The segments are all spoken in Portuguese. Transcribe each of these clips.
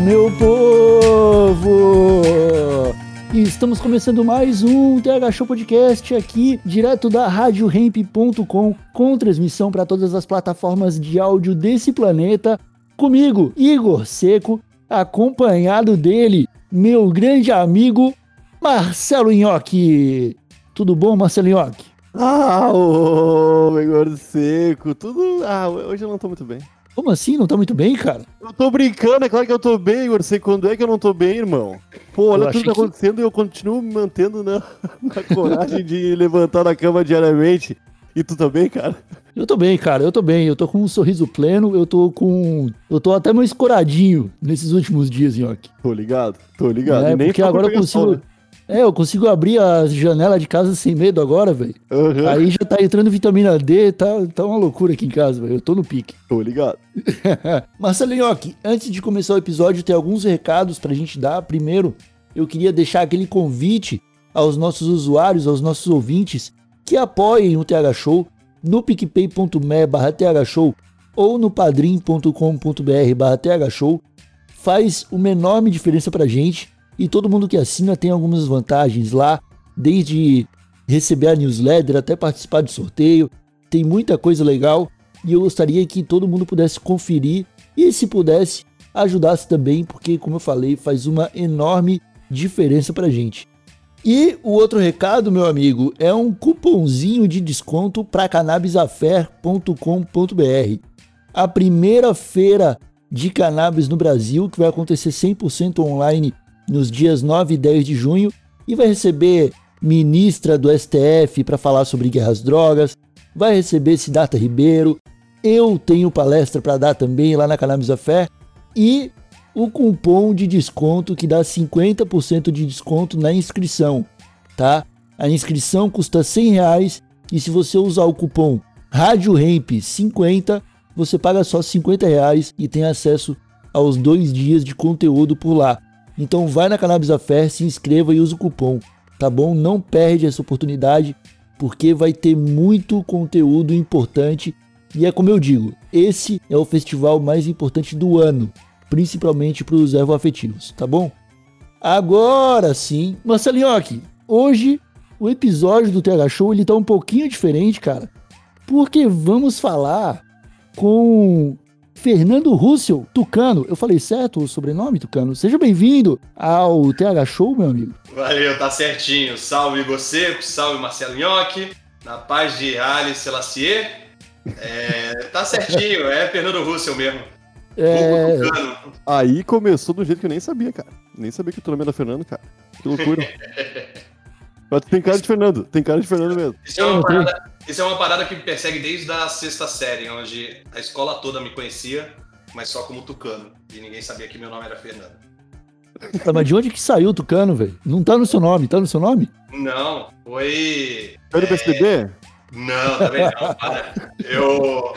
Meu povo! E estamos começando mais um TH Show Podcast aqui, direto da RadioRamp.com, com transmissão para todas as plataformas de áudio desse planeta. Comigo, Igor Seco, acompanhado dele, meu grande amigo Marcelo Nhoque. Tudo bom, Marcelo Nhoque? Ah, ô, Igor Seco, tudo. Ah, hoje eu não tô muito bem. Como assim? Não tá muito bem, cara? Eu tô brincando, é claro que eu tô bem, Igor Seco. Quando é que eu não tô bem, irmão? Pô, olha Eu tudo que tá que- acontecendo e eu continuo me mantendo na, na coragem de levantar da cama diariamente. E tu também, cara? Eu tô bem, cara, eu tô bem. Eu tô com um sorriso pleno, eu tô com. Eu tô até mais escoradinho nesses últimos dias, Nhoque. Tô ligado, tô ligado. É, nem porque agora eu pegar sol, consigo. É, eu consigo abrir a janela de casa sem medo agora, velho. Aham, Aí já tá entrando vitamina D, tá, tá uma loucura aqui em casa, velho. Eu tô no pique. Tô ligado. Marcelo antes de começar o episódio, tem alguns recados pra gente dar. Primeiro, eu queria deixar aquele convite aos nossos usuários, aos nossos ouvintes, que apoiem o TH Show no picpay.me barra TH Show ou no padrim.com.br barra TH Show. Faz uma enorme diferença pra gente e todo mundo que assina tem algumas vantagens lá, desde receber a newsletter até participar de sorteio. Tem muita coisa legal e eu gostaria que todo mundo pudesse conferir e, se pudesse, ajudasse também, porque, como eu falei, faz uma enorme diferença pra gente. E o outro recado, meu amigo, é um cupomzinho de desconto para cannabisafair.com.br. A primeira feira de cannabis no Brasil, que vai acontecer 100% online nos dias 9 e 10 de junho, e vai receber ministra do STF para falar sobre guerras drogas, vai receber Siddhartha Ribeiro, eu tenho palestra para dar também lá na Cannabis Affair e o cupom de desconto que dá 50% de desconto na inscrição, tá? A inscrição custa 100 reais e se você usar o cupom RadioRamp50, você paga só 50 reais e tem acesso aos dois dias de conteúdo por lá. Então vai na Cannabis Affair, se inscreva e use o cupom, tá bom? Não perde essa oportunidade porque vai ter muito conteúdo importante e é como eu digo, esse é o festival mais importante do ano, principalmente para os afetivos, tá bom? Agora sim, Marcelinhoque, hoje o episódio do TH Show ele tá um pouquinho diferente, cara, porque vamos falar com Fernando Russell, Tucano. Eu falei certo o sobrenome, Tucano? Seja bem-vindo ao TH Show, meu amigo. Valeu, tá certinho. Salve Igor Seco, salve Marcelo Nhoque, na paz de Ali Selassie. É, tá certinho, é Fernando Russell mesmo. É. Aí começou do jeito que eu nem sabia, cara. Nem sabia que o teu nome era Fernando, cara. Que loucura. Mas tem cara de Fernando, tem cara de Fernando mesmo. Isso é, uma parada, isso é uma parada que me persegue desde a sexta série, onde a escola toda me conhecia, mas só como Tucano. E ninguém sabia que meu nome era Fernando. tá, mas de onde que saiu o Tucano, velho? Não tá no seu nome, tá no seu nome? Não, foi. Foi do PSDB? Não, também não, para. Eu,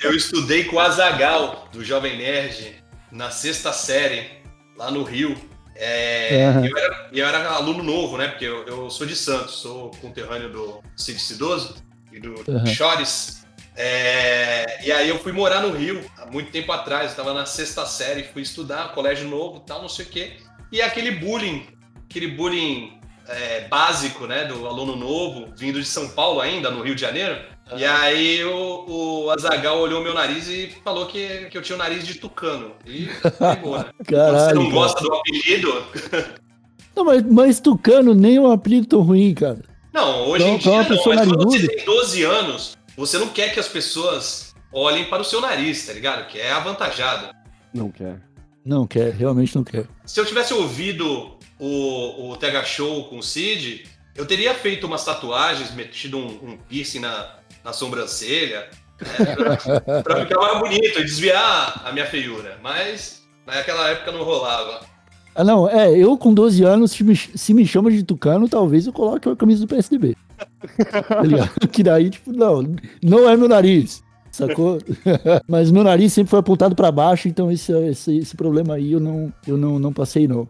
eu estudei com o Azagal, do Jovem Nerd, na sexta série, lá no Rio. É, Aham. eu, era, eu era aluno novo, né? Porque eu, eu sou de Santos, sou conterrâneo do Cid Cidoso e do Aham. Chores. É, e aí eu fui morar no Rio há muito tempo atrás, estava na sexta série, fui estudar, colégio novo tal, não sei o quê. E aquele bullying, aquele bullying é, básico, né, do aluno novo, vindo de São Paulo ainda, no Rio de Janeiro. E aí o, o Azagal olhou meu nariz e falou que, que eu tinha o nariz de tucano. E pegou, né? Quando você Caralho. não cara. gosta do apelido? Não, mas, mas Tucano nem é um apelido tão ruim, cara. Não, hoje Então, em dia uma não, mas quando você tem 12 anos, você não quer que as pessoas olhem para o seu nariz, tá ligado? Que é avantajado. Não quer. Não quer, realmente não quer. Se eu tivesse ouvido o, o TH Show com o Cid, eu teria feito umas tatuagens, metido um, um piercing na, na sobrancelha, né, pra ficar mais bonito e desviar a minha feiura. Mas naquela época não rolava. Ah, não, é, eu com 12 anos, se me, se me chama de tucano, talvez eu coloque a camisa do PSDB. Tá que daí, tipo, não, não é meu nariz, sacou? Mas meu nariz sempre foi apontado pra baixo, então esse, esse, esse problema aí eu não, eu não, não passei, não.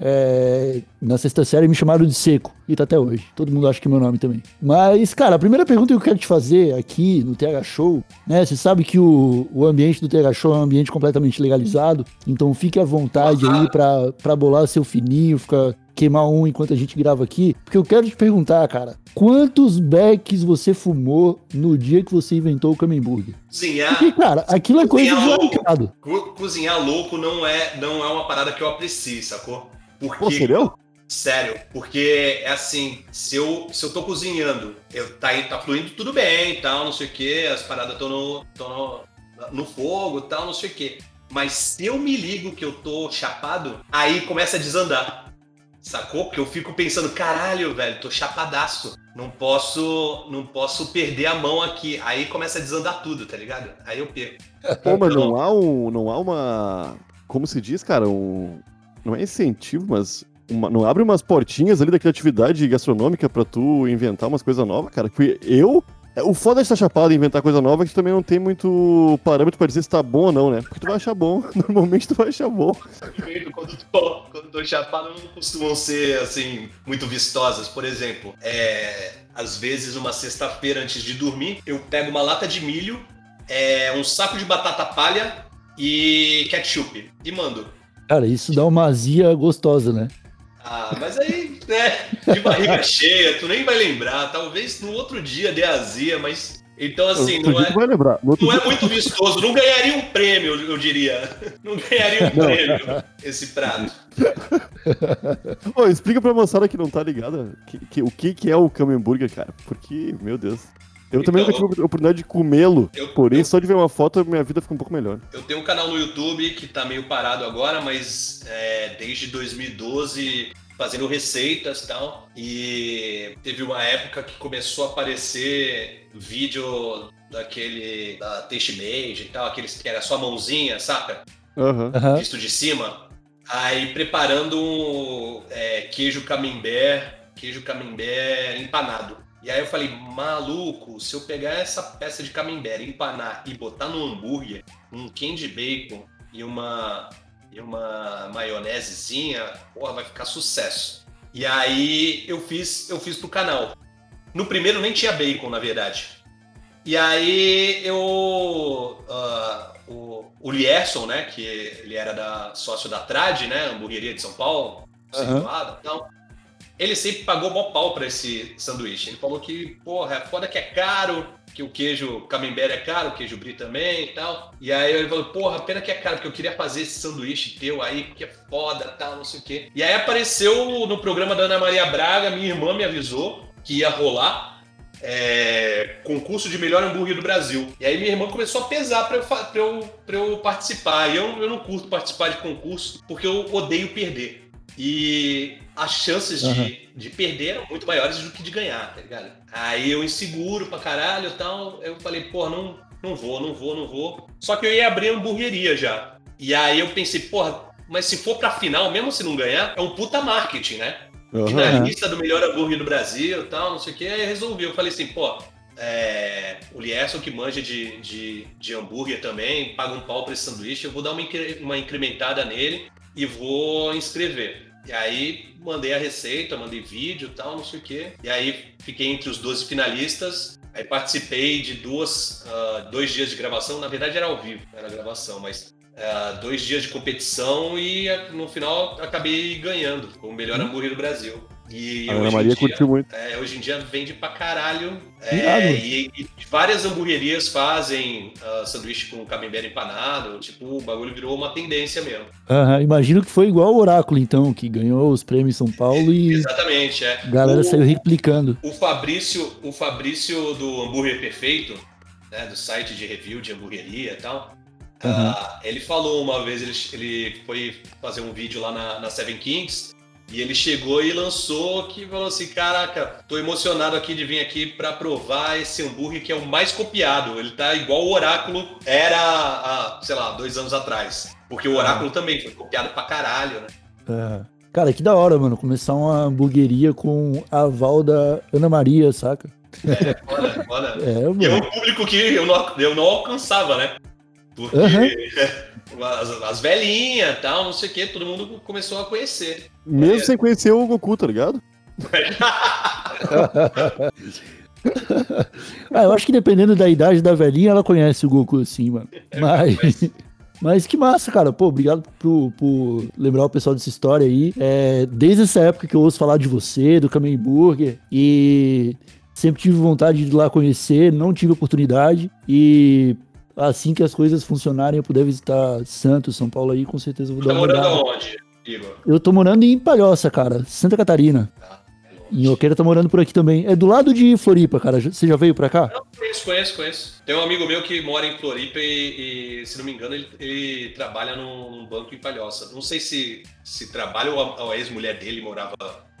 É, na sexta série me chamaram de seco, e tá até hoje. Todo mundo acha que é meu nome também. Mas, cara, a primeira pergunta que eu quero te fazer aqui no TH Show, né? Você sabe que o, o ambiente do TH Show é um ambiente completamente legalizado, então fique à vontade aí pra, pra bolar seu fininho, ficar queimar um enquanto a gente grava aqui, porque eu quero te perguntar, cara, quantos becks você fumou no dia que você inventou o Camemburger? Cozinhar. Porque, cara, aquilo é coisa de Cozinhar louco. mercado. Co- cozinhar louco não é, não é uma parada que eu aprecio, sacou? Porque, Pô, sério? Sério, porque é assim, se eu, se eu tô cozinhando, eu, tá, tá fluindo tudo bem e tal, não sei o que, as paradas estão no, no, no fogo e tal, não sei o que. Mas se eu me ligo que eu tô chapado, aí começa a desandar. Sacou? Porque eu fico pensando, caralho, velho, tô chapadaço. Não posso, não posso perder a mão aqui. Aí começa a desandar tudo, tá ligado? Aí eu perco. Pô, mas não há um. Não há uma. Como se diz, cara? Um. Não é incentivo, mas. Uma- não abre umas portinhas ali da criatividade gastronômica pra tu inventar umas coisas novas, cara? Porque eu. é, O foda de estar chapado e inventar coisa nova é que tu também não tem muito parâmetro pra dizer se tá bom ou não, né? Porque tu vai achar bom. Normalmente tu vai achar bom. quando tô, quando tô chapado não costumam ser assim muito vistosas. Por exemplo, é, às vezes uma sexta-feira antes de dormir, eu pego uma lata de milho, é, um saco de batata palha e ketchup e mando. Cara, isso dá uma azia gostosa, né? Ah, mas aí, né, de barriga cheia, tu nem vai lembrar. Talvez no outro dia dê azia, mas. Então, assim, Outro não é, não é muito vistoso. Não ganharia um prêmio, eu diria. Não ganharia um prêmio esse prato. Ô, explica pra moçada que não tá ligada que- que- o que, que é o Camemburger, cara. Porque, meu Deus. Eu também Então, nunca tive a oportunidade de comê-lo. Porém, eu- só de ver uma foto, minha vida fica um pouco melhor. Eu tenho um canal no YouTube que tá meio parado agora, mas é, desde 2012 fazendo receitas e tal. E teve uma época que começou a aparecer vídeo daquele da Taste Made e tal, aqueles que era só a mãozinha, saca? Aham. Visto de cima. Aí preparando um, é, queijo camembert, queijo camembert empanado. E aí eu falei, maluco, se eu pegar essa peça de camembert, empanar e botar no hambúrguer, um candy bacon e uma, e uma maionesezinha, porra, vai ficar sucesso. E aí eu fiz, eu fiz pro canal. No primeiro nem tinha bacon, na verdade. E aí eu. ah, o, o Lierson, né? Que ele era da, sócio da Trad, né? Hamburgueria de São Paulo, situada e tal. Ele sempre pagou mó pau pra esse sanduíche. Ele falou que, porra, é foda que é caro, que o queijo camembert é caro, o queijo brie também e tal. E aí ele falou, porra, pena que é caro, porque eu queria fazer esse sanduíche teu aí, porque é foda tal, não sei o quê. E aí apareceu no programa da Ana Maria Braga, minha irmã me avisou que ia rolar é, concurso de melhor hambúrguer do Brasil. E aí minha irmã começou a pesar pra eu, pra eu, pra eu participar. E eu, eu não curto participar de concurso porque eu odeio perder. E as chances de, Aham. de perder eram muito maiores do que de ganhar, tá ligado? Aí eu inseguro pra caralho e tal. Eu falei, pô, não, não vou, não vou, não vou. Só que eu ia abrir hamburgueria já. E aí eu pensei, porra, mas se for pra final, mesmo se não ganhar, é um puta marketing, né? Aham. finalista do melhor hambúrguer do Brasil e tal, não sei o que, aí resolvi. Eu falei assim, pô, é, o Lierson que manja de, de, de hambúrguer também, paga um pau pra esse sanduíche, eu vou dar uma, incre- uma incrementada nele e vou inscrever. E aí mandei a receita, mandei vídeo e tal, não sei o que. E aí fiquei entre os 12 finalistas. Aí participei de duas, ah, dois dias de gravação, na verdade era ao vivo, era gravação, mas ah, dois dias de competição e no final acabei ganhando com o melhor hambúrguer do Brasil. E A Ana hoje em Maria dia- curtiu muito. é, hoje em dia vende pra caralho. É, e, e várias hamburguerias fazem ah, sanduíche com camembert empanado. Tipo, o bagulho virou uma tendência mesmo. Aham, Imagino que foi igual o Oráculo, então, que ganhou os prêmios em São Paulo e Exatamente, é. a galera o, saiu replicando. o Fabrício, o Fabrício do Hambúrguer Perfeito, né, do site de review de hamburgueria e tal. Aham. ah, ele falou uma vez, ele, ele foi fazer um vídeo lá na, na Seven Kings E ele chegou e lançou que falou assim: Caraca, tô emocionado aqui de vir aqui para provar esse hambúrguer que é o mais copiado. Ele tá igual o Oráculo era há, sei lá, dois anos atrás. Porque o Oráculo também foi copiado pra caralho, né? É. Cara, que da hora, mano, começar uma hamburgueria com a aval da Ana Maria, saca? É, foda, foda. É, E é mano. um público que eu não, eu não alcançava, né? Porque as, as velhinhas e tal, não sei o que, todo mundo começou a conhecer. Mesmo sem conhecer o Goku, tá ligado? Ah, eu acho que dependendo da idade da velhinha, ela conhece o Goku assim, mano. Mas. Mas que massa, cara. Pô, obrigado por, por lembrar o pessoal dessa história aí. É, desde essa época que eu ouço falar de você, do Kamen Burger, e sempre tive vontade de ir lá conhecer, não tive oportunidade. E assim que as coisas funcionarem, eu puder visitar Santos, São Paulo aí, com certeza eu vou Tá dar uma morando olhada. aonde, Igor? Eu tô morando em Palhoça, cara, Santa Catarina. Tá, é longe. E Oqueira tá morando por aqui também. É do lado de Floripa, cara. Você já veio pra cá? Não, conheço, conheço, conheço. Tem um amigo meu que mora em Floripa e, e, se não me engano, ele, ele trabalha num, banco em Palhoça. Não sei se, se trabalha ou a, a ex-mulher dele morava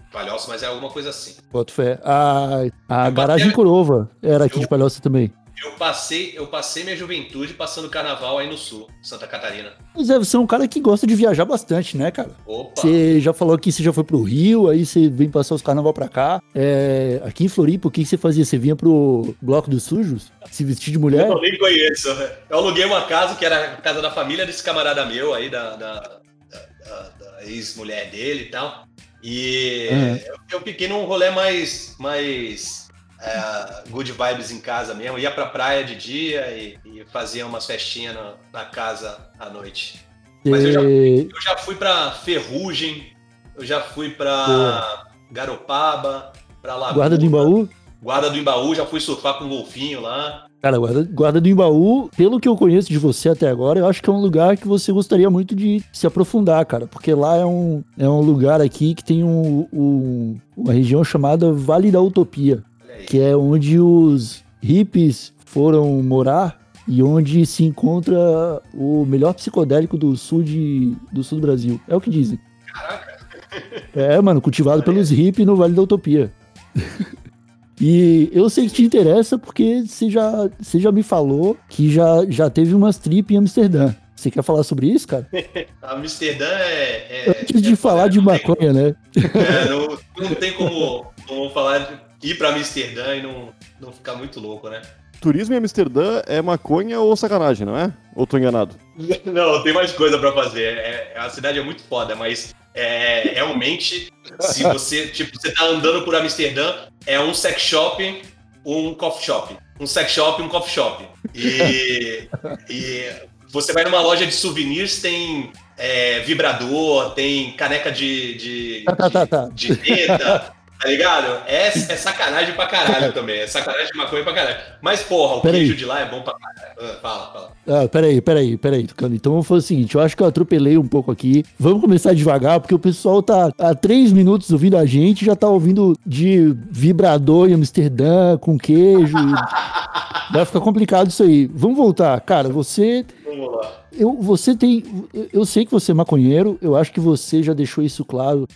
em Palhoça, mas é alguma coisa assim. Boto fé. A, a Eu garagem Curova era aqui de Palhoça também. Eu passei, eu passei minha juventude passando carnaval aí no sul, Santa Catarina. Mas é, você é um cara que gosta de viajar bastante, né, cara? Opa! Você já falou que você já foi pro Rio, aí você vem passar os carnaval pra cá. É, aqui em Floripa, o que você fazia? Você vinha pro Bloco dos Sujos? Se vestir de mulher? Eu nem conheço. Eu aluguei uma casa que era a casa da família desse camarada meu aí, da, da, da- da- da ex-mulher dele e tal. E Uhum. eu, eu fiquei num rolê mais, mais é, good vibes em casa mesmo. Ia pra praia de dia e, e fazia umas festinhas na, na casa à noite. Mas eu já, Você- eu já fui pra Ferrugem, eu já fui pra Garopaba, pra Lagoa. Guarda do Embaú? Guarda do Embaú, já fui surfar com um golfinho lá. Cara, guarda, guarda do Embaú, pelo que eu conheço de você até agora, eu acho que é um lugar que você gostaria muito de se aprofundar, cara. Porque lá é um, é um lugar aqui que tem um, um- uma região chamada Vale da Utopia. Que é onde os hippies foram morar e onde se encontra o melhor psicodélico do sul, de, do sul do Brasil. É o que dizem. Caraca. É, mano, cultivado pelos hippies no Vale da Utopia. E eu sei que te interessa porque você já, você já me falou que já, já teve umas trip em Amsterdã. Você quer falar sobre isso, cara? Amsterdã é. é- Antes de é- falar de maconha, né? é, não, não tem como, como falar de ir pra Amsterdã e não, não ficar muito louco, né? Turismo em Amsterdã é maconha ou sacanagem, não é? Ou tô enganado? Não, tem mais coisa pra fazer. É, é- a cidade é muito foda, mas é, realmente, se você, tipo, você tá andando por Amsterdã, é um sex shop, um coffee shop. Um sex shop, um coffee shop. E, e você vai numa loja de souvenirs, tem é, vibrador, tem caneca de, de, tá, tá, tá. de, de teta, tá ligado? É, é sacanagem pra caralho também. É sacanagem de maconha pra caralho. Mas, porra, o Pera aí. queijo de lá é bom pra caralho. Ah, Fala, fala. Ah, peraí, peraí, peraí, Tucano. Então vamos fazer o seguinte: eu acho que eu atropelei um pouco aqui. Vamos começar devagar, porque o pessoal tá há três minutos ouvindo a gente, já tá ouvindo de vibrador em Amsterdã com queijo. Vai ficar complicado isso aí. Vamos voltar. Cara, você Vamos lá. Eu, você tem. Eu sei que você é maconheiro, eu acho que você já deixou isso claro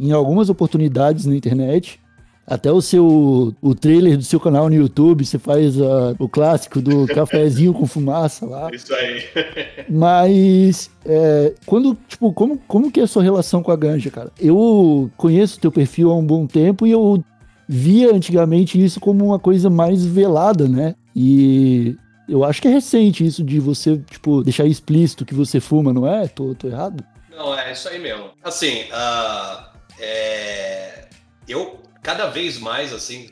em algumas oportunidades na internet. Até o seu o trailer do seu canal no YouTube, você faz ah, o clássico do cafezinho com fumaça lá. Isso aí. Mas é, quando, tipo, como, como que é a sua relação com a ganja, cara? Eu conheço o teu perfil há um bom tempo e eu via antigamente isso como uma coisa mais velada, né? E eu acho que é recente isso de você, tipo, deixar explícito que você fuma, não é? Tô, tô errado? Não, é isso aí mesmo. Assim, ah, é, eu cada vez mais, assim,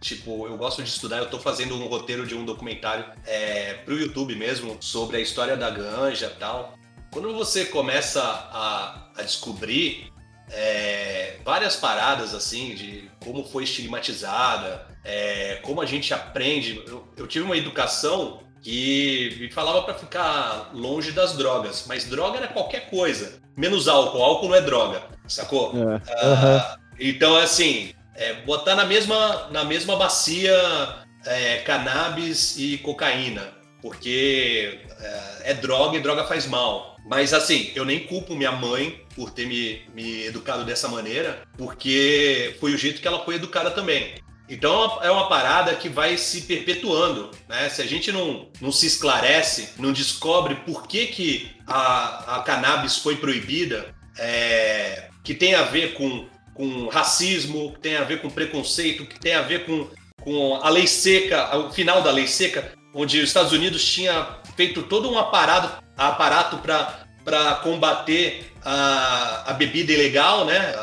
tipo, eu gosto de estudar, eu tô fazendo um roteiro de um documentário é, pro YouTube mesmo, sobre a história da ganja e tal. Quando você começa a, a descobrir é, várias paradas, assim, de como foi estigmatizada, é, como a gente aprende. Eu, eu tive uma educação que me falava para ficar longe das drogas, mas droga era qualquer coisa, menos álcool. Álcool não é droga, sacou? É. Ah, Então, assim, é, botar na mesma, na mesma bacia é, cannabis e cocaína. porque é, é droga e droga faz mal. Mas assim, eu nem culpo minha mãe por ter me, me educado dessa maneira, porque foi o jeito que ela foi educada também. Então é uma parada que vai se perpetuando, né? Se a gente não, não se esclarece, não descobre por que, que a, a cannabis foi proibida, é, que tem a ver com, com racismo, que tem a ver com preconceito, que tem a ver com, com a lei seca, o final da lei seca, onde os Estados Unidos tinha feito todo um aparato, aparato para combater a, a bebida ilegal, né?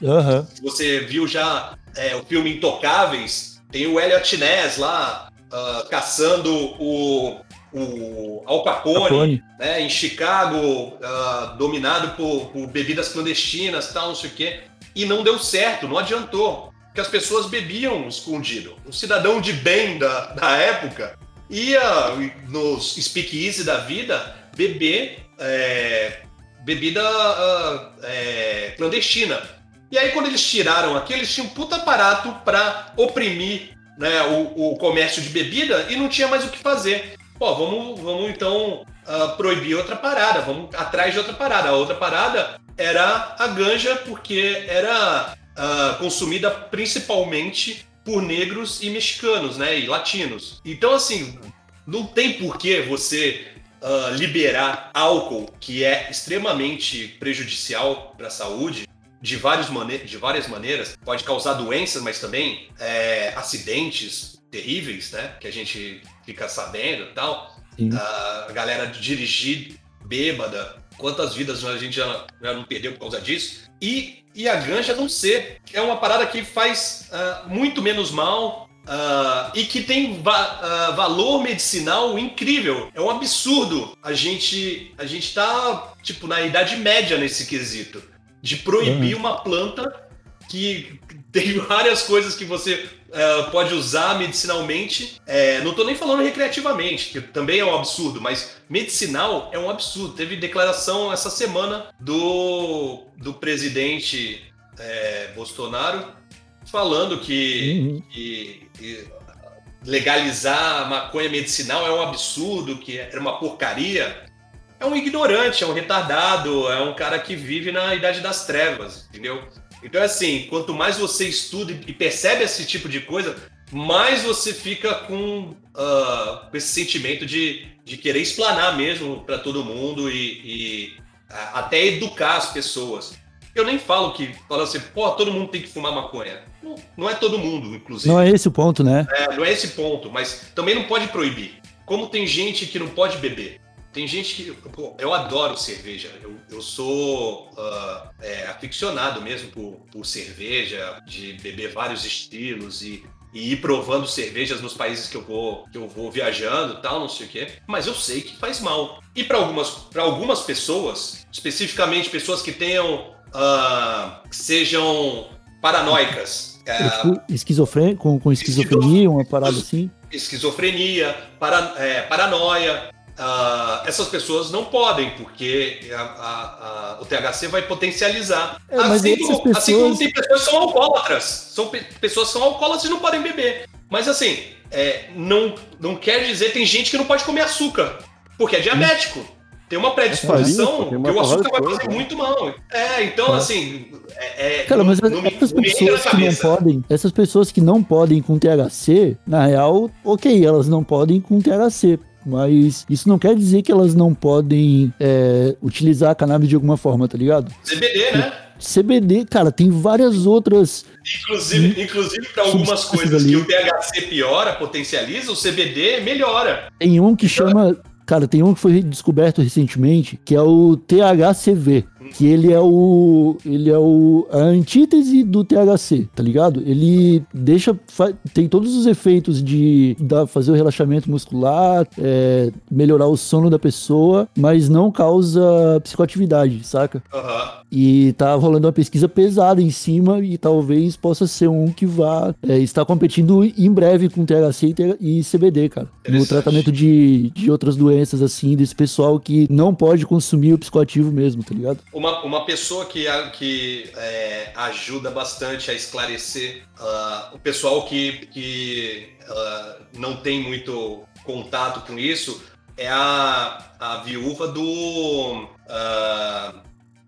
Uhum. Você viu já é, o filme Intocáveis, tem o Elliot Ness lá uh, caçando o, o Al Capone, Capone. Né, em Chicago, uh, dominado por, por, bebidas clandestinas, tal, não sei o quê. E não deu certo, não adiantou. Porque as pessoas bebiam escondido. Um cidadão de bem da, da época ia nos speakeasy da vida beber é, bebida uh, é, clandestina. E aí, quando eles tiraram aqui, eles tinham um puta aparato para oprimir né, o, o, comércio de bebida e não tinha mais o que fazer. Pô, vamos, vamos então uh, proibir outra parada, vamos atrás de outra parada. A outra parada era a ganja, porque era uh, consumida principalmente por negros e mexicanos, né, e latinos. Então, assim, não tem por que você uh, liberar álcool, que é extremamente prejudicial para a saúde, de, vários mane de várias maneiras, pode causar doenças, mas também é, acidentes terríveis, né? Que a gente fica sabendo e tal. A galera dirigir bêbada, quantas vidas a gente já, já, não perdeu por causa disso. E, e a ganja não ser. É uma parada que faz uh, muito menos mal, Uh, e que tem va uh, valor medicinal incrível. É um absurdo a gente a gente tá tipo na idade média nesse quesito de proibir uhum. uma planta que tem várias coisas que você uh, pode usar medicinalmente. É, não estou nem falando recreativamente, que também é um absurdo, mas medicinal é um absurdo. Teve declaração essa semana do, do presidente é, Bolsonaro falando que, uhum. que, que, legalizar a maconha medicinal é um absurdo, que era uma porcaria. É um ignorante, é um retardado, é um cara que vive na idade das trevas, entendeu? Então, é assim, quanto mais você estuda e percebe esse tipo de coisa, mais você fica com, uh, esse sentimento de, de querer explanar mesmo para todo mundo e, e até educar as pessoas. Eu nem falo que, falo assim, pô, todo mundo tem que fumar maconha. Não, não é todo mundo, inclusive. Não é esse o ponto, né? É, não é esse ponto, mas também não pode proibir. Como tem gente que não pode beber. Tem gente que. Pô, eu adoro cerveja. Eu, eu sou uh, é, aficionado mesmo por, por cerveja, de beber vários estilos e e ir provando cervejas nos países que eu vou que eu vou viajando tal não sei o quê mas eu sei que faz mal e para algumas algumas pessoas especificamente pessoas que tenham uh, sejam paranoicas. Uh, Esquizofren com, com esquizofrenia, uma parada assim? Esquizofrenia, para, é, paranoia. Uh, essas pessoas não podem, porque a, a, a, o THC vai potencializar. É, assim, como, pessoas... assim, como, tem pessoas que são alcoólatras. São pe pessoas que são alcoólatras e não podem beber. Mas assim, é, não, não quer dizer tem gente que não pode comer açúcar, porque é diabético tem uma predisposição que o açúcar vai fazer muito mal. É, então, é. assim. É, é, Cara, mas não, essas pessoas que não podem, essas pessoas que não podem com THC, na real, ok, elas não podem com THC. Mas isso não quer dizer que elas não podem é, utilizar a cannabis de alguma forma, tá ligado? CBD, né? CBD, cara, tem várias outras. Inclusive, inclusive para algumas coisas ali. que o THC piora, potencializa, o CBD melhora. Tem um que chama Cara, tem um que foi descoberto recentemente, que é o THCV, que ele é o ele é o a antítese do THC, tá ligado? Ele deixa tem todos os efeitos de da, fazer o relaxamento muscular, é, melhorar o sono da pessoa, mas não causa psicoatividade, saca? Uhum. E tá rolando uma pesquisa pesada em cima e talvez possa ser um que vá é, estar competindo em breve com THC e, e CBD, cara. No tratamento de, de outras doenças, assim, desse pessoal que não pode consumir o psicoativo mesmo, tá ligado? Uma, uma pessoa que, que é, ajuda bastante a esclarecer ah, o pessoal que, que ah, não tem muito contato com isso é a, a viúva do. ah,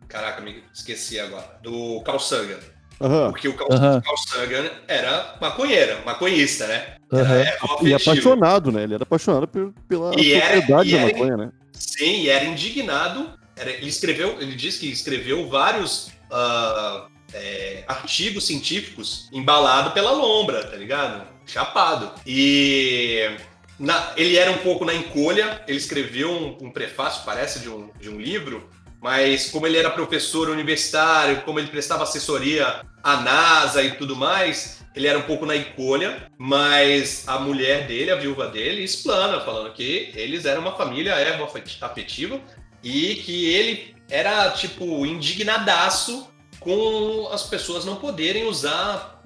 caraca, me esqueci agora. Do Carl Sagan. Aham. Porque o Carl, Aham. Carl Sagan era maconheira, maconhista, né? Aham. Era erro E apaixonado, né? Ele era apaixonado por- pela E era- propriedade da era- maconha, né? Sim, e era indignado. Ele escreveu, ele disse que escreveu vários ah, é, artigos científicos embalado pela lombra, tá ligado? Chapado. E na- ele era um pouco na encolha, ele escreveu um, um prefácio, parece, de um, de um livro, mas como ele era professor universitário, como ele prestava assessoria à NASA e tudo mais, ele era um pouco na encolha, mas a mulher dele, a viúva dele, explana, falando que eles eram uma família ervo afetiva e que ele era, tipo, indignadaço com as pessoas não poderem usar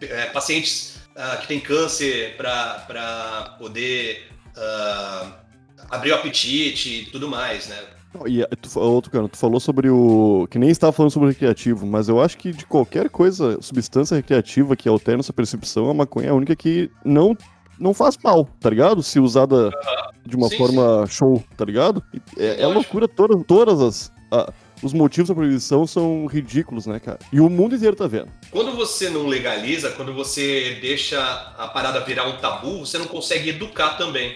é, pacientes ah, que têm câncer para poder ah, abrir o apetite e tudo mais, né? E tu outro cara, tu falou sobre o. Que nem estava falando sobre o recreativo, mas eu acho que de qualquer coisa, substância recreativa que altera nossa percepção, a maconha é a única que não, não faz mal, tá ligado? Se usada de uma Sim, forma show, tá ligado? É, é loucura, toda, todas as. a- os motivos da proibição são ridículos, né, cara? E o mundo inteiro tá vendo. Quando você não legaliza, quando você deixa a parada virar um tabu, você não consegue educar também.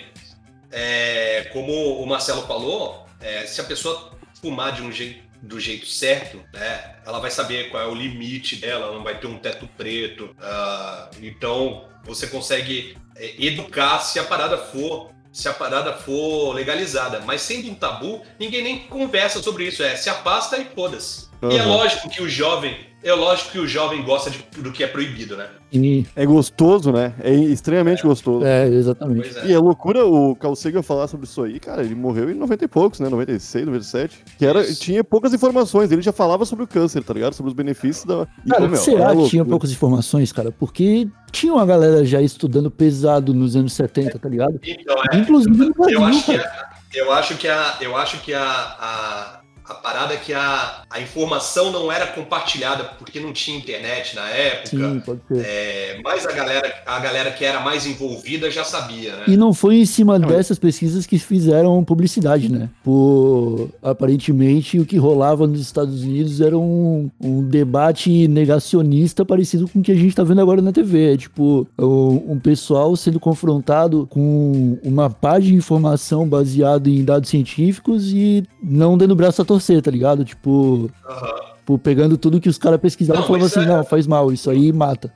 É, como o Marcelo falou, é, se a pessoa fumar de um jeito, do jeito certo, né, ela vai saber qual é o limite dela, não vai ter um teto preto. ah, então você consegue é, educar se a parada for se a parada for legalizada. Mas sendo um tabu, ninguém nem conversa sobre isso. É se afasta e foda-se. E é Aham. lógico que o jovem, é lógico que o jovem gosta de- do que é proibido, né? E, É gostoso, né? É extremamente gostoso. é, exatamente. Pois E é. é loucura o Carl Sagan falar sobre isso aí, cara. Ele morreu em 90 e poucos, né? 96, 97. Que era, Isso. tinha poucas informações. Ele já falava sobre o câncer, tá ligado? Sobre os benefícios da. E, Cara, meu, será é que tinha poucas informações, cara? Porque tinha uma galera já estudando pesado nos anos 70, tá ligado? Então, é, Inclusive no Brasil, eu acho que cara. a, eu acho que a, eu acho que a, a, a parada é que a, a informação não era compartilhada porque não tinha internet na época. Sim, pode ser. É, mas a galera, a galera que era mais envolvida já sabia, né? E não foi em cima dessas pesquisas que fizeram publicidade, né? Por aparentemente o que rolava nos Estados Unidos era um, um debate negacionista parecido com o que a gente tá vendo agora na TV. É tipo, um, um pessoal sendo confrontado com uma página de informação baseada em dados científicos e não dando braço a torcer, tá ligado? Tipo, Aham. tipo, pegando tudo que os caras pesquisaram e Não, isso assim, é- não, faz mal, isso aí mata.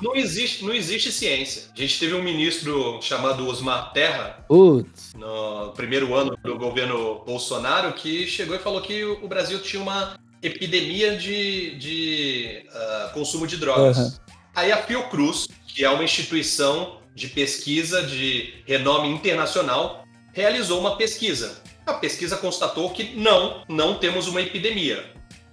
Não existe, não existe ciência. A gente teve um ministro chamado Osmar Terra, Putz, no primeiro ano do governo Bolsonaro, que chegou e falou que o Brasil tinha uma epidemia de, de ah, consumo de drogas. Aham. Aí a Fiocruz, que é uma instituição de pesquisa de renome internacional, realizou uma pesquisa. A pesquisa constatou que não, não temos uma epidemia.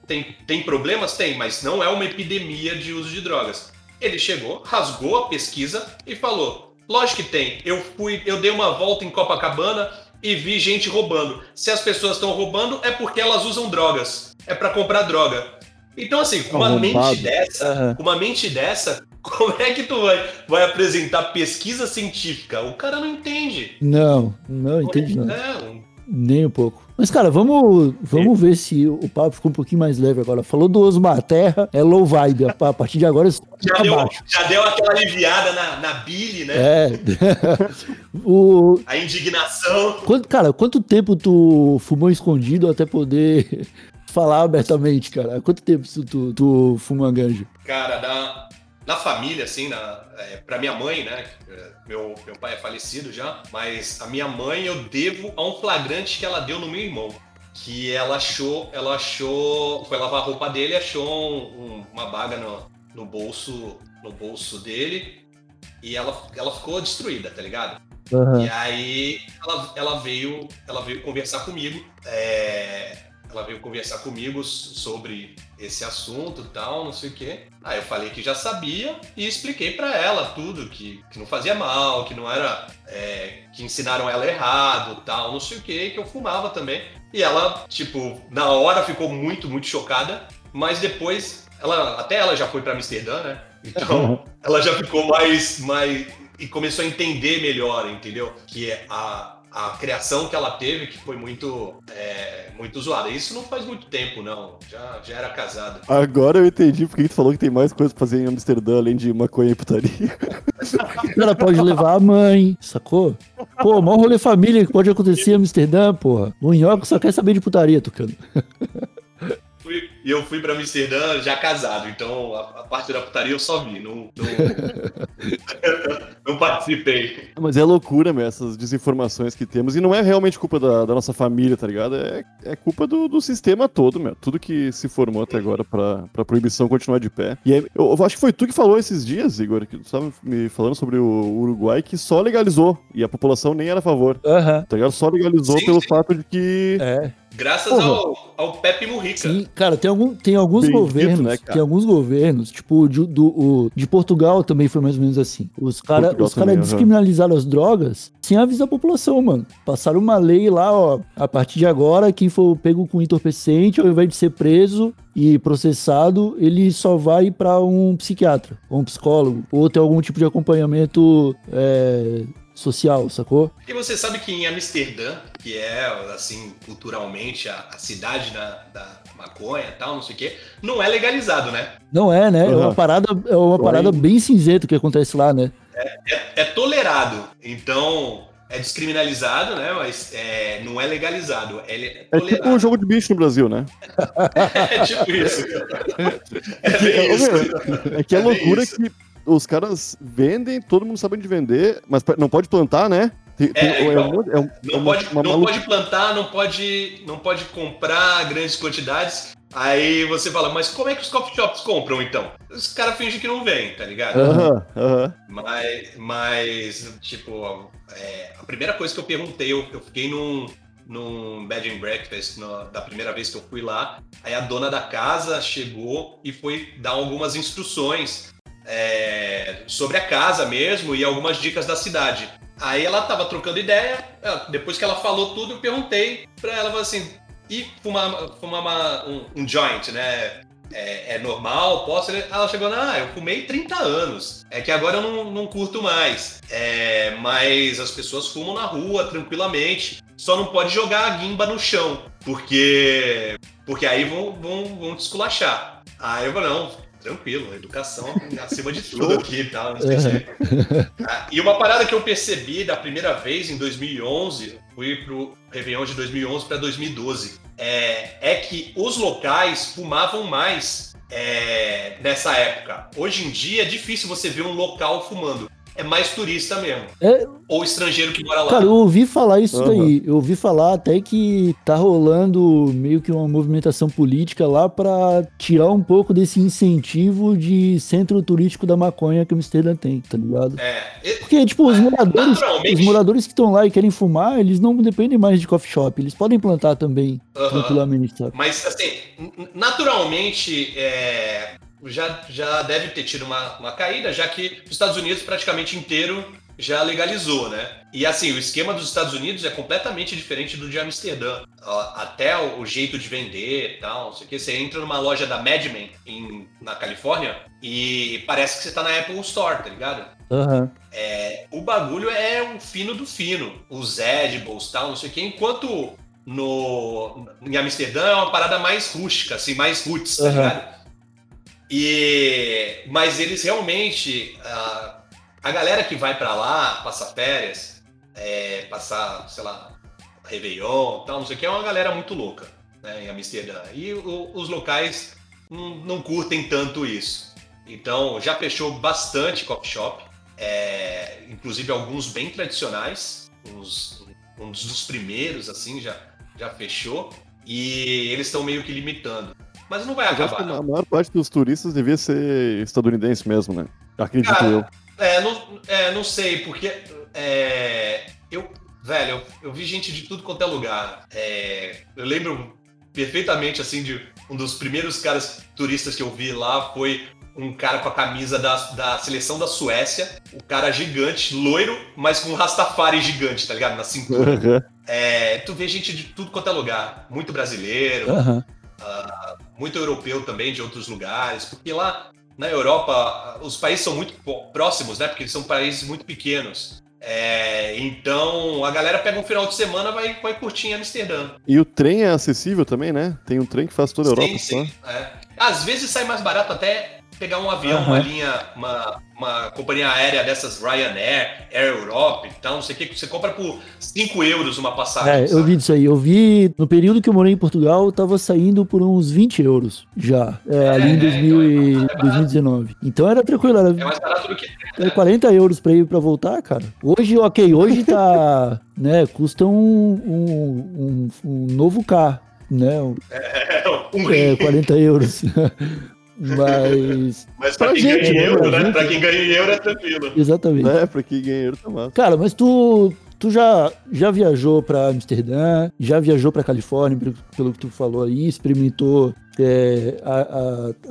Tem, tem problemas? Tem, mas não é uma epidemia de uso de drogas. Ele chegou, rasgou a pesquisa e falou: lógico que tem. Eu fui, eu dei uma volta em Copacabana e vi gente roubando. Se as pessoas estão roubando, é porque elas usam drogas. É para comprar droga. Então, assim, com uma mente dessa, com uma mente dessa, como é que tu vai, vai apresentar pesquisa científica? O cara não entende. não, não entendi não. É, Nem um pouco. Mas, cara, vamos, vamos ver se o papo ficou um pouquinho mais leve agora. Falou do Osmar Terra, é low vibe. A partir de agora, isso já, tá deu, baixo. já deu aquela aliviada na, na bile, né? É. o, A indignação. quanto, cara, quanto tempo tu fumou escondido até poder falar abertamente, cara? Há Quanto tempo isso tu, tu fuma ganja? Cara, na, na família, assim, na, é, pra minha mãe, né? é, Meu, meu pai é falecido já, mas a minha mãe eu devo a um flagrante que ela deu no meu irmão. Que ela achou, ela achou, foi lavar a roupa dele e achou um- um- uma baga no, no bolso, no bolso dele. E ela, ela ficou destruída, tá ligado? Aham. E aí ela, ela veio, ela veio conversar comigo. é, ela veio conversar comigo sobre esse assunto tal, não sei o quê. Aí eu falei que já sabia e expliquei para ela tudo, que, que não fazia mal, que não era. É, que ensinaram ela errado tal, não sei o quê, que eu fumava também. E ela, tipo, na hora ficou muito, muito chocada, mas depois, ela até ela já foi para Amsterdã, né? Então, ela já ficou mais, mais. e começou a entender melhor, entendeu? Que é a, a criação que ela teve, que foi muito, é, muito zoada. Isso não faz muito tempo, não. Já, já era casada. Agora eu entendi porque tu falou que tem mais coisa pra fazer em Amsterdã além de maconha e putaria. Ela pode levar a mãe, sacou? Pô, maior rolê família que pode acontecer em Amsterdã, porra. O Nhoque só quer saber de putaria, Tucano. E eu fui pra Amsterdã já casado, então a, a parte da putaria eu só vi, não, não, não participei. Mas é loucura, meu, essas desinformações que temos. E não é realmente culpa da, da nossa família, tá ligado? É, é culpa do, do sistema todo, meu. Tudo que se formou até agora pra, pra proibição continuar de pé. E aí, eu, eu acho que foi tu que falou esses dias, Igor, que tu estava me falando sobre o Uruguai, que só legalizou. E a população nem era a favor. Aham. Tá ligado? Só legalizou Sim, pelo sim. fato de que. É. Graças Porra. ao, ao Pepe Murrica. Sim, cara, tem, algum, tem alguns Bendito, governos, né, cara? tem alguns governos, tipo de, do, o de Portugal também foi mais ou menos assim. Os caras os cara também, descriminalizaram as drogas sem avisar a população, mano. Passaram uma lei lá, ó, a partir de agora, quem for pego com entorpecente, ao invés de ser preso e processado, ele só vai pra um psiquiatra, ou um psicólogo, ou ter algum tipo de acompanhamento é, social, sacou? E você sabe que em Amsterdã, que é, assim, culturalmente a, a cidade da, da maconha e tal, não sei o quê, não é legalizado, né? Não é, né? É uma parada, é uma parada bem cinzenta que acontece lá, né? É, é tolerado. Então, é descriminalizado, né? Mas é, não é legalizado. É, é É tipo um jogo de bicho no Brasil, né? É tipo isso. É bem Ô, isso. É que é, É loucura isso. que os caras vendem, todo mundo sabe onde vender, mas não pode plantar, né? Tem- É, um então, é um- é Não uma- pode, uma não malu- pode plantar, não pode, não pode comprar grandes quantidades. Aí você fala, mas como é que os coffee shops compram então? Os caras fingem que não vem, tá ligado? Mas, mas tipo, é, a primeira coisa que eu perguntei, eu, eu fiquei num, num bed and breakfast no- da primeira vez que eu fui lá. Aí a dona da casa chegou e foi dar algumas instruções é, sobre a casa mesmo e algumas dicas da cidade. Aí ela tava trocando ideia, depois que ela falou tudo, eu perguntei pra ela, assim, e fumar, fumar uma- um, um joint, né? É, é normal? Posso? Ela chegou, ah, eu fumei 30 anos. É que agora eu não, não curto mais. É, mas as pessoas fumam na rua tranquilamente. Só não pode jogar a guimba no chão, porque porque aí vão, vão, vão te esculachar. Aí eu falei, não, tranquilo, educação acima de tudo aqui e tal. Se... Ah, E uma parada que eu percebi da primeira vez em 2011, fui pro Réveillon de 2011 para 2012, é, é que os locais fumavam mais é, nessa época. Hoje em dia é difícil você ver um local fumando. É mais turista mesmo. É, Ou estrangeiro que mora lá. Cara, eu ouvi falar isso Aham. daí. Eu ouvi falar até que tá rolando meio que uma movimentação política lá pra tirar um pouco desse incentivo de centro turístico da maconha que o Amsterdã tem, tá ligado? É, Porque, tipo, os moradores, naturalmente. os moradores que estão lá e querem fumar, eles não dependem mais de coffee shop. Eles podem plantar também, Aham. tranquilamente, sabe? Mas, assim, naturalmente, é, já, já deve ter tido uma, uma caída, já que os Estados Unidos praticamente inteiro já legalizou, né? E, assim, o esquema dos Estados Unidos é completamente diferente do de Amsterdã. Até o, jeito de vender e tal, não sei o que. Você entra numa loja da Madman em, na Califórnia e parece que você tá na Apple Store, tá ligado? Aham. É, o bagulho é um fino do fino. Os edibles tal, não sei o quê. Enquanto no, em Amsterdã é uma parada mais rústica, assim, mais roots, tá Aham. ligado? E, mas eles realmente. A, a galera que vai pra lá passar férias, é, passar, sei lá, Réveillon tal, não sei o que, é uma galera muito louca né, em Amsterdã. E o- os locais não, não curtem tanto isso. Então já fechou bastante coffee shop, é, inclusive alguns bem tradicionais, uns, um dos primeiros assim já, já fechou. E eles estão meio que limitando. Mas não vai Eu acabar. que não. a maior parte dos turistas devia ser estadunidense mesmo, né? Acredito Cara, eu. É, não, é, não sei, porque é, eu, velho, eu, eu vi gente de tudo quanto é lugar. É, eu lembro perfeitamente assim de um dos primeiros caras turistas que eu vi lá foi um cara com a camisa da, da seleção da Suécia, o cara gigante, loiro, mas com um Rastafari gigante, tá ligado? Na cintura. Aham. É, tu vê gente de tudo quanto é lugar, muito brasileiro, Aham. Muito europeu também de outros lugares, porque lá na Europa os países são muito próximos, né? Porque eles são países muito pequenos. É, então a galera pega um final de semana vai vai curtir em Amsterdã. E o trem é acessível também, né? Tem um trem que faz toda a Europa Sim, só. sim, é. Às vezes sai mais barato até pegar um avião, Aham. uma linha, uma, uma companhia aérea dessas Ryanair, Air Europe e tal, não sei o que, você compra por 5 euros uma passagem. É, eu sabe? vi disso aí. Eu vi no período que eu morei em Portugal, tava saindo por uns 20 euros já, é, ali em 2000 e 2019. Então era tranquilo, É era, mais barato do que. era 40 euros pra ir pra voltar, cara. Hoje, ok, hoje tá, né, custa um, um, um, um novo carro, né, um- um é, rim. 40 euros. Mas, Mas pra, Pra quem gente, ganha né, euro, né? gente. Pra quem ganha euro é tranquilo. exatamente. É, pra quem ganha dinheiro tá massa. Cara, mas tu, tu já, já viajou pra Amsterdã, já viajou pra Califórnia, pelo, pelo que tu falou aí, experimentou é, a,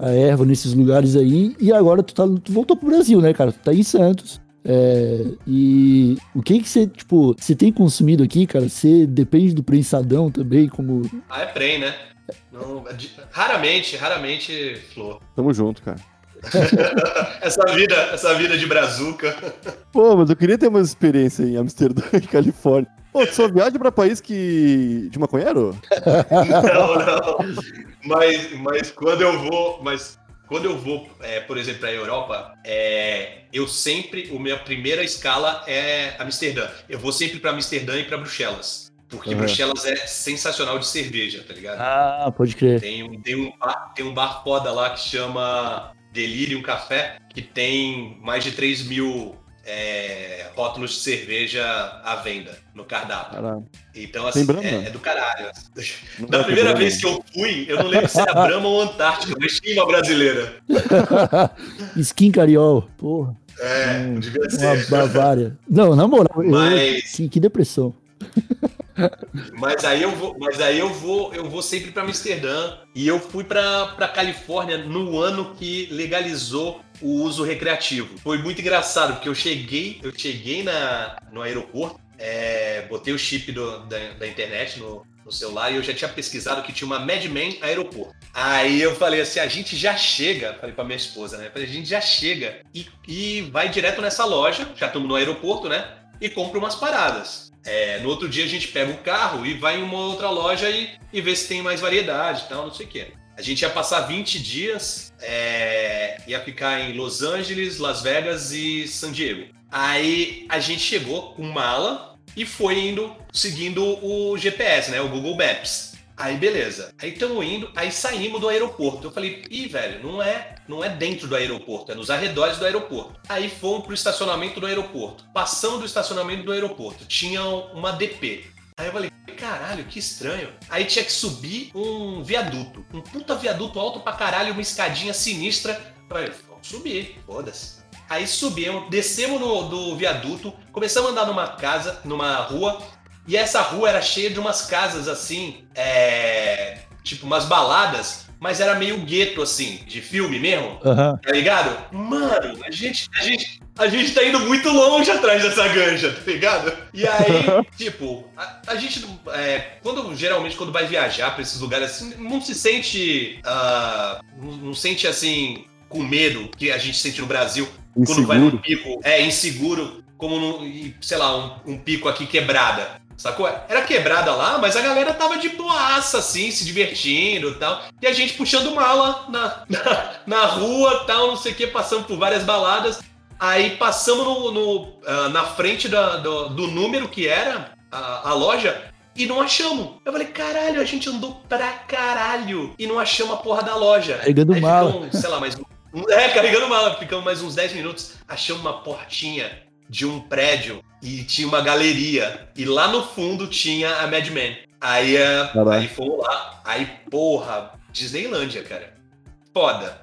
a, a erva nesses lugares aí, e agora tu, tá, tu voltou pro Brasil, né, cara? Tu tá em Santos. É, e o que que você, tipo, você tem consumido aqui, cara? Você depende do prensadão também, como... Ah, é prem, né? Não, de- raramente, raramente, Flor. Tamo junto, cara. Essa vida, essa vida de brazuca. Pô, mas eu queria ter uma experiência em Amsterdã e Califórnia. Pô, tu só viaja pra país que. de maconheiro? Não, não. Mas, mas quando eu vou, mas quando eu vou, é, por exemplo, para a Europa, é, eu sempre, a minha primeira escala é Amsterdã. Eu vou sempre para Amsterdã e para Bruxelas. Porque Uhum. Bruxelas é sensacional de cerveja, tá ligado? Ah, pode crer. Tem, um- tem, um bar, tem um bar foda lá que chama Delirium Café, que tem mais de 3 mil é, rótulos de cerveja à venda no cardápio. Caralho. Então, assim, é, é do caralho. Não Da primeira vez que eu fui, eu não lembro se era Brahma ou Antártica, mas tinha uma brasileira. Skin Cariol, porra, É, Hum, devia uma ser. Bavária. Não, na moral, eu- Mas- que, que depressão. Mas aí eu vou, mas aí eu vou, eu vou sempre para Amsterdã e eu fui para Califórnia no ano que legalizou o uso recreativo. Foi muito engraçado porque eu cheguei, eu cheguei na no aeroporto, é, botei o chip do- da, da internet no, no celular e eu já tinha pesquisado que tinha uma Madman aeroporto. Aí eu falei assim, a gente já chega, falei para minha esposa, né? Falei, a gente já chega e, e vai direto nessa loja, já estamos no aeroporto, né? E compra umas paradas. É, no outro dia a gente pega o carro e vai em uma outra loja e, e vê se tem mais variedade e tal, não sei o quê. A gente ia passar 20 dias, é, ia ficar em Los Angeles, Las Vegas e San Diego. Aí a gente chegou com mala e foi indo seguindo o GPS, né? O Google Maps. Aí beleza. Aí estamos indo, aí saímos do aeroporto. Eu falei, ih, velho, não é, não é dentro do aeroporto, é nos arredores do aeroporto. Aí fomos pro estacionamento do aeroporto. Passamos do estacionamento do aeroporto, tinha uma DP. Aí eu falei, caralho, que estranho. Aí tinha que subir um viaduto. Um puta viaduto alto pra caralho, uma escadinha sinistra. Eu falei, vamos subir, foda-se. Aí subimos, descemos no, do viaduto, começamos a andar numa casa, numa rua, e essa rua era cheia de umas casas assim, é, tipo umas baladas, mas era meio gueto assim, de filme mesmo, Aham. tá ligado? Mano, a gente, a gente, a gente tá indo muito longe atrás dessa ganja, tá ligado? E aí, tipo, a, a gente, é, quando geralmente quando vai viajar pra esses lugares assim, não se sente, ah, não, não sente assim com medo que a gente sente no Brasil quando vai num Inseguro. pico, é inseguro, como num, e, sei lá, um, um pico aqui quebrada. Sacou? Era quebrada lá, mas a galera tava de boaça, assim, se divertindo e tal. E a gente puxando mala na, na, na rua tal, não sei o que, passando por várias baladas. Aí passamos no, no, ah, na frente da- do, do número que era a, a loja e não achamos. Eu falei, caralho, a gente andou pra caralho e não achamos a porra da loja. Carregando Aí mala. ficamos, sei lá, mais um- É, carregando mala. Ficamos mais uns 10 minutos. Achamos uma portinha de um prédio e tinha uma galeria. E lá no fundo tinha a Mad Men. Aí, Caralho. aí fomos lá. Aí, porra, Disneylândia, cara. Foda.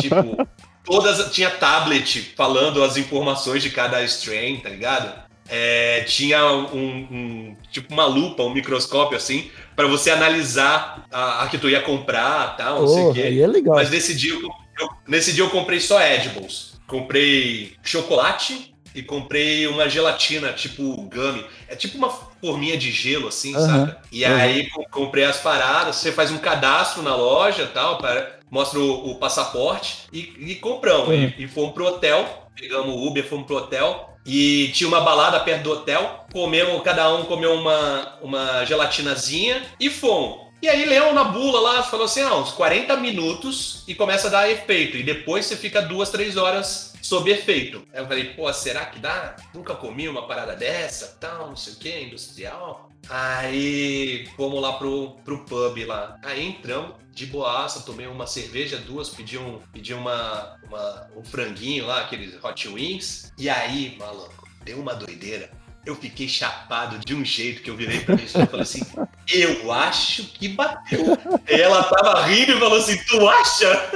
Tipo, todas. Tinha tablet falando as informações de cada strain, tá ligado? é, tinha um, um- tipo uma lupa, um microscópio assim, pra você analisar a, a que tu ia comprar, tal, não sei o quê. aí é legal. Mas nesse dia, eu, eu- nesse dia eu comprei só edibles. Comprei chocolate e comprei uma gelatina, tipo gummy. É tipo uma forminha de gelo, assim, Aham, saca? E aí co- comprei as paradas, você faz um cadastro na loja tal, para, mostra o, o passaporte e, e compramos. Uhum. E, e fomos pro hotel, pegamos o Uber, fomos pro hotel. E tinha uma balada perto do hotel, comemos, cada um comeu uma, uma gelatinazinha e fomos. E aí leu na bula lá, falou assim, ah, uns 40 minutos e começa a dar efeito. E depois você fica duas, três horas sob efeito. Aí eu falei, pô, será que dá? Nunca comi uma parada dessa, tal, não sei o que, industrial. Aí fomos lá pro, pro pub lá. Aí entramos de boaça, tomei uma cerveja, duas, pedi, um, pedi uma, uma- um franguinho lá, aqueles hot wings. E aí, maluco, deu uma doideira. Eu fiquei chapado de um jeito que eu virei pra esposa e falei assim: Eu acho que bateu. E ela tava rindo e falou assim: Tu acha?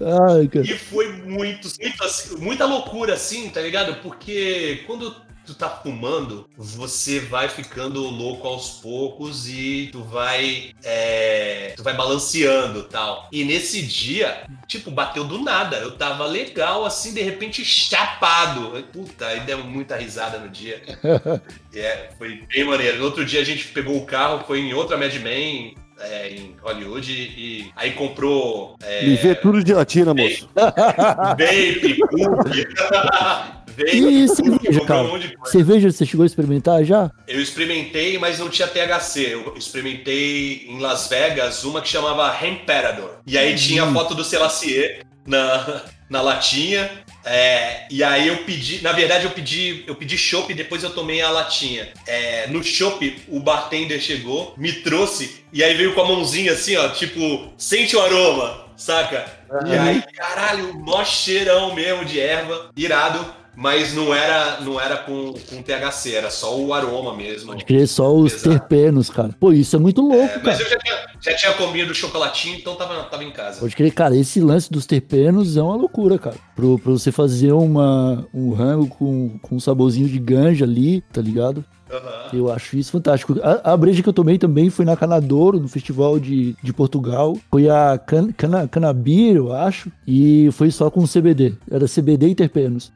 Ai. E foi muito, muito assim, muita loucura, assim, tá ligado? Porque quando tu tá fumando, você vai ficando louco aos poucos e tu vai. é, tu vai balanceando tal. E nesse dia, tipo, bateu do nada. Eu tava legal, assim, de repente chapado. Puta, aí deu muita risada no dia. É, foi bem maneiro. No outro dia a gente pegou o carro, foi em outra Mad Men. é, em Hollywood e aí comprou é, Me vê tudo de gelatina, moço. Vape, cookie. Vape, E cookie, cerveja, cara? um. Cerveja você chegou a experimentar já? Eu experimentei, mas não tinha THC. Eu experimentei em Las Vegas uma que chamava Emperador. E aí tinha a foto do Selassie na, na latinha. É, e aí eu pedi, na verdade eu pedi, eu pedi chopp e depois eu tomei a latinha. É, no chopp o bartender chegou, me trouxe e aí veio com a mãozinha assim, ó, tipo, sente o aroma, saca? E aí, caralho, mó cheirão mesmo de erva, irado, mas não era, não era com, com THC, era só o aroma mesmo. Pode crer só os Exato. terpenos, cara. Pô, isso é muito louco, É, mas cara. eu já tinha, já tinha comido chocolatinho, então tava, tava em casa. Pode crer, cara, esse lance dos terpenos é uma loucura, cara. Pro, pra você fazer uma, um rango com, com um saborzinho de ganja ali, tá ligado? Aham. Eu acho isso fantástico. A, a breja que eu tomei também foi na Canadouro, no festival de, de Portugal. Foi a can, cana, Canabir, eu acho. E foi só com CBD. Era CBD e terpenos.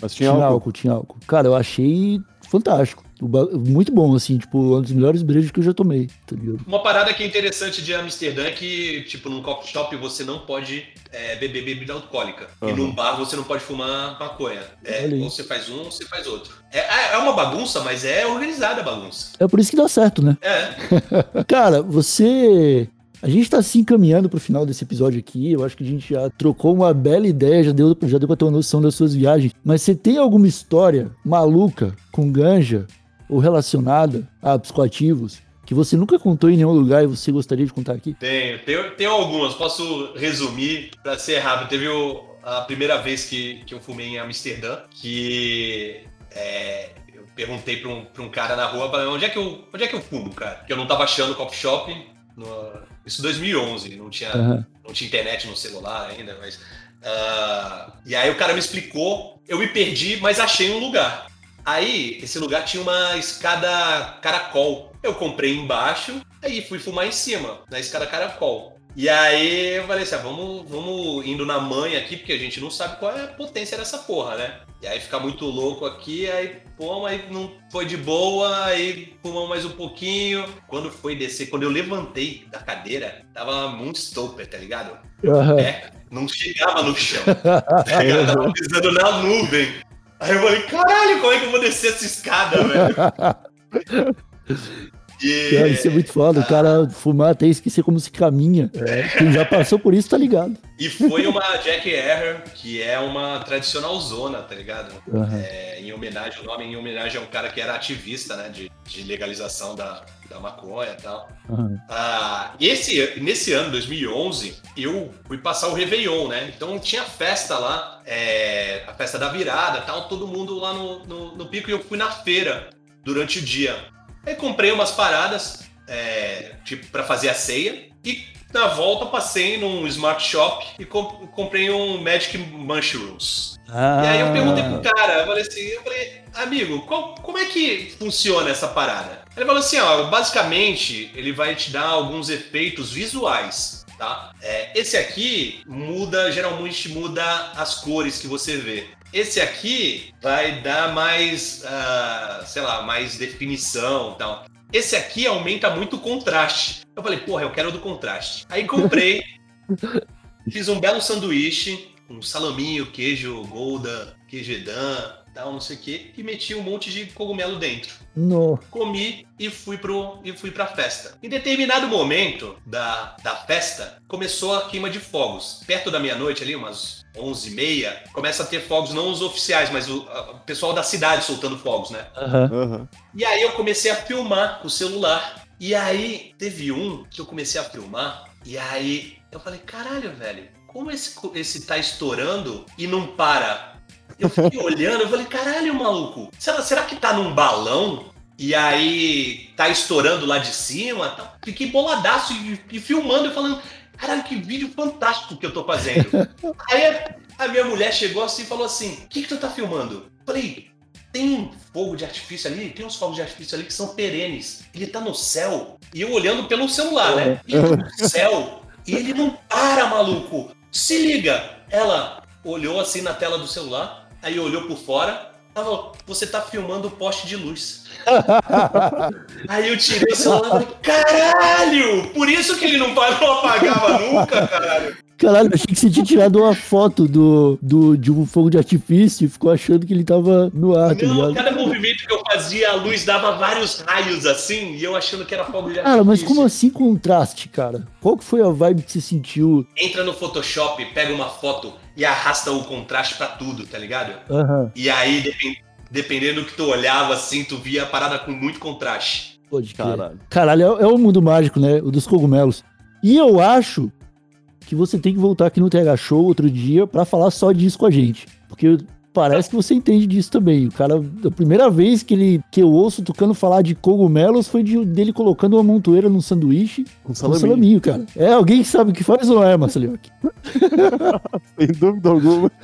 Mas Tinha, tinha álcool. álcool. tinha álcool. Cara, eu achei fantástico. O Muito bom, assim, tipo, um dos melhores brejas que eu já tomei, tá ligado? Uma parada que é interessante de Amsterdã é que, tipo, num coffee shop você não pode é, beber bebida alcoólica. E Aham. num bar você não pode fumar maconha. É, ou você faz um ou você faz outro. É, é uma bagunça, mas é organizada a bagunça. É por isso que dá certo, né? É. Cara, você. A gente tá se encaminhando pro final desse episódio aqui. Eu acho que a gente já trocou uma bela ideia, já deu, já deu pra ter uma noção das suas viagens. Mas você tem alguma história maluca com ganja ou relacionada a psicoativos que você nunca contou em nenhum lugar e você gostaria de contar aqui? Tenho, tenho, tenho algumas. Posso resumir pra ser rápido. Teve o- a primeira vez que, que eu fumei em Amsterdã, que é, eu perguntei pra um, pra um cara na rua, onde é, que eu, onde é que eu fumo, cara? Porque eu não tava achando coffee shop. no- isso em 2011, não tinha, Aham. não tinha internet no celular ainda, mas... ah, e aí o cara me explicou, eu me perdi, mas achei um lugar. Aí, esse lugar tinha uma escada caracol. Eu comprei embaixo, aí fui fumar em cima, na escada caracol. E aí eu falei assim, ah, vamos, vamos indo na manha aqui, porque a gente não sabe qual é a potência dessa porra, né? E aí fica muito louco aqui, aí, pô, mas não foi de boa, aí fumamos mais um pouquinho. Quando foi descer, quando eu levantei da cadeira, tava muito stopper, tá ligado? Aham. É, não chegava no chão. tava pisando na nuvem. Aí eu falei, caralho, como é que eu vou descer essa escada, velho? E- Cara, isso é muito foda. O cara fumar até esquecer como se caminha. Quem já passou por isso tá ligado. E foi uma Jack Error, que é uma tradicional zona, tá ligado? Aham. É, em homenagem, o nome em homenagem a um cara que era ativista, né? De, de legalização da, da maconha e tal. Aham. Ah, esse, nesse ano, 2011, eu fui passar o Réveillon, né? Então tinha festa lá, é, a festa da virada tal, todo mundo lá no, no, no pico e eu fui na feira durante o dia. Aí comprei umas paradas, é, tipo, pra fazer a ceia e Na volta, passei num Smart Shop e comp- comprei um Magic Mushrooms. Ah, E aí eu perguntei pro cara, eu falei assim, eu falei, amigo, qual- como é que funciona essa parada? Ele falou assim, ó, basicamente ele vai te dar alguns efeitos visuais, tá? É, esse aqui muda, geralmente muda as cores que você vê. Esse aqui vai dar mais, ah, sei lá, mais definição e tal. Esse aqui aumenta muito o contraste. Eu falei, porra, eu quero o do contraste. Aí comprei, fiz um belo sanduíche, um salaminho, queijo Golda, queijo Edam, tal, não sei o quê, e meti um monte de cogumelo dentro. no. Comi e fui, pro, e fui pra festa. Em determinado momento da, da festa, começou a queima de fogos. Perto da meia-noite, ali, umas 11h30, começa a ter fogos, não os oficiais, mas o, a- o pessoal da cidade soltando fogos, né? Aham. Aham. E aí eu comecei a filmar com o celular. E aí teve um que eu comecei a filmar. E aí eu falei, caralho, velho, como esse, esse tá estourando e não para? Eu fiquei olhando, eu falei, caralho, maluco, será, será que tá num balão? E aí tá estourando lá de cima? Tá? Fiquei boladaço e, e filmando e falando, que vídeo fantástico que eu tô fazendo. aí a, minha mulher chegou assim e falou assim: o que, que tu tá filmando? Falei, tem um fogo de artifício ali, tem uns fogos de artifício ali que são perenes. Ele tá no céu. E eu olhando pelo celular, né? Ele tá no céu. E ele não para, maluco. Se liga. Ela olhou assim na tela do celular, aí olhou por fora. Tava, você tá filmando o poste de luz. Aí eu tirei o celular e falei, caralho! Por isso que ele não, pa- não apagava nunca, caralho. Caralho, achei que você tinha tirado uma foto do, do, de um fogo de artifício e ficou achando que ele tava no ar, tá Não, ligado? cada movimento que eu fazia, a luz dava vários raios assim, e eu achando que era fogo de Cara, mas artifício. como assim contraste, cara? Qual que foi a vibe que você sentiu? Entra no Photoshop, pega uma foto e arrasta o contraste pra tudo, tá ligado? Aham, E aí, depen- dependendo do que tu olhava assim, tu via a parada com muito contraste. pode. Caralho. Caralho, é, é o mundo mágico, né? O dos cogumelos. E eu acho que você tem que voltar aqui no TH Show outro dia pra falar só disso com a gente. Porque parece que você entende disso também. O cara, a primeira vez que, ele, que eu ouço o Tucano falar de cogumelos foi de- dele colocando uma montoeira num sanduíche Com com salaminho. salaminho, cara. É alguém que sabe o que faz ou não é, Marcelinho? Sem dúvida alguma.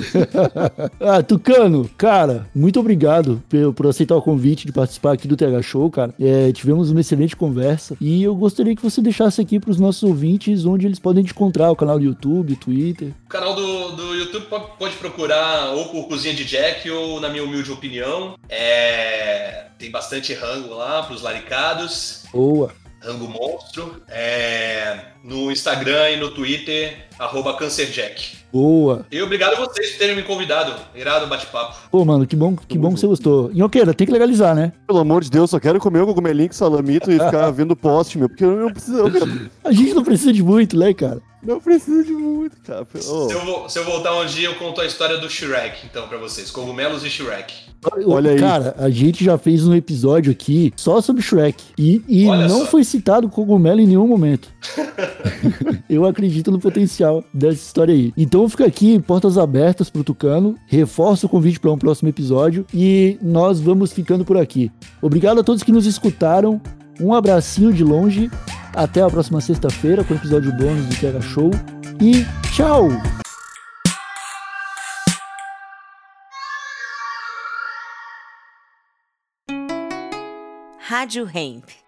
Ah, Tucano, cara, muito obrigado por, por aceitar o convite de participar aqui do TH Show, cara. É, tivemos uma excelente conversa e eu gostaria que você deixasse aqui para os nossos ouvintes onde eles podem te encontrar, o canal do YouTube, Twitter. O canal do, do YouTube po- pode procurar ou por Cozinha de Jack ou na minha humilde opinião. É, tem bastante rango lá pros laricados. Boa. Rango Monstro. É, no Instagram e no Twitter, arroba CancerJack. Boa. E obrigado a vocês por terem me convidado. Irado bate-papo. Pô, mano, que bom, que bom que você gostou. Inhoqueira, tem que legalizar, né? Pelo amor de Deus, só quero comer o cogumelinho com salamito e ficar vendo post, meu. Porque eu não preciso. Eu A gente não precisa de muito, né, cara? Não preciso de muito, cara. Ô, Se, eu, vo- se eu voltar um dia, eu conto a história do Shrek, então, pra vocês. Cogumelos e Shrek. Olha aí. Cara, a gente já fez um episódio aqui só sobre Shrek. E, e não só. foi citado cogumelo em nenhum momento. Eu acredito no potencial dessa história aí. Então fica aqui, portas abertas pro Tucano. Reforço o convite para um próximo episódio. E nós vamos ficando por aqui. Obrigado a todos que nos escutaram. Um abracinho de longe. Até a próxima sexta-feira com o episódio bônus do Terra Show. E tchau! Rádio Hemp.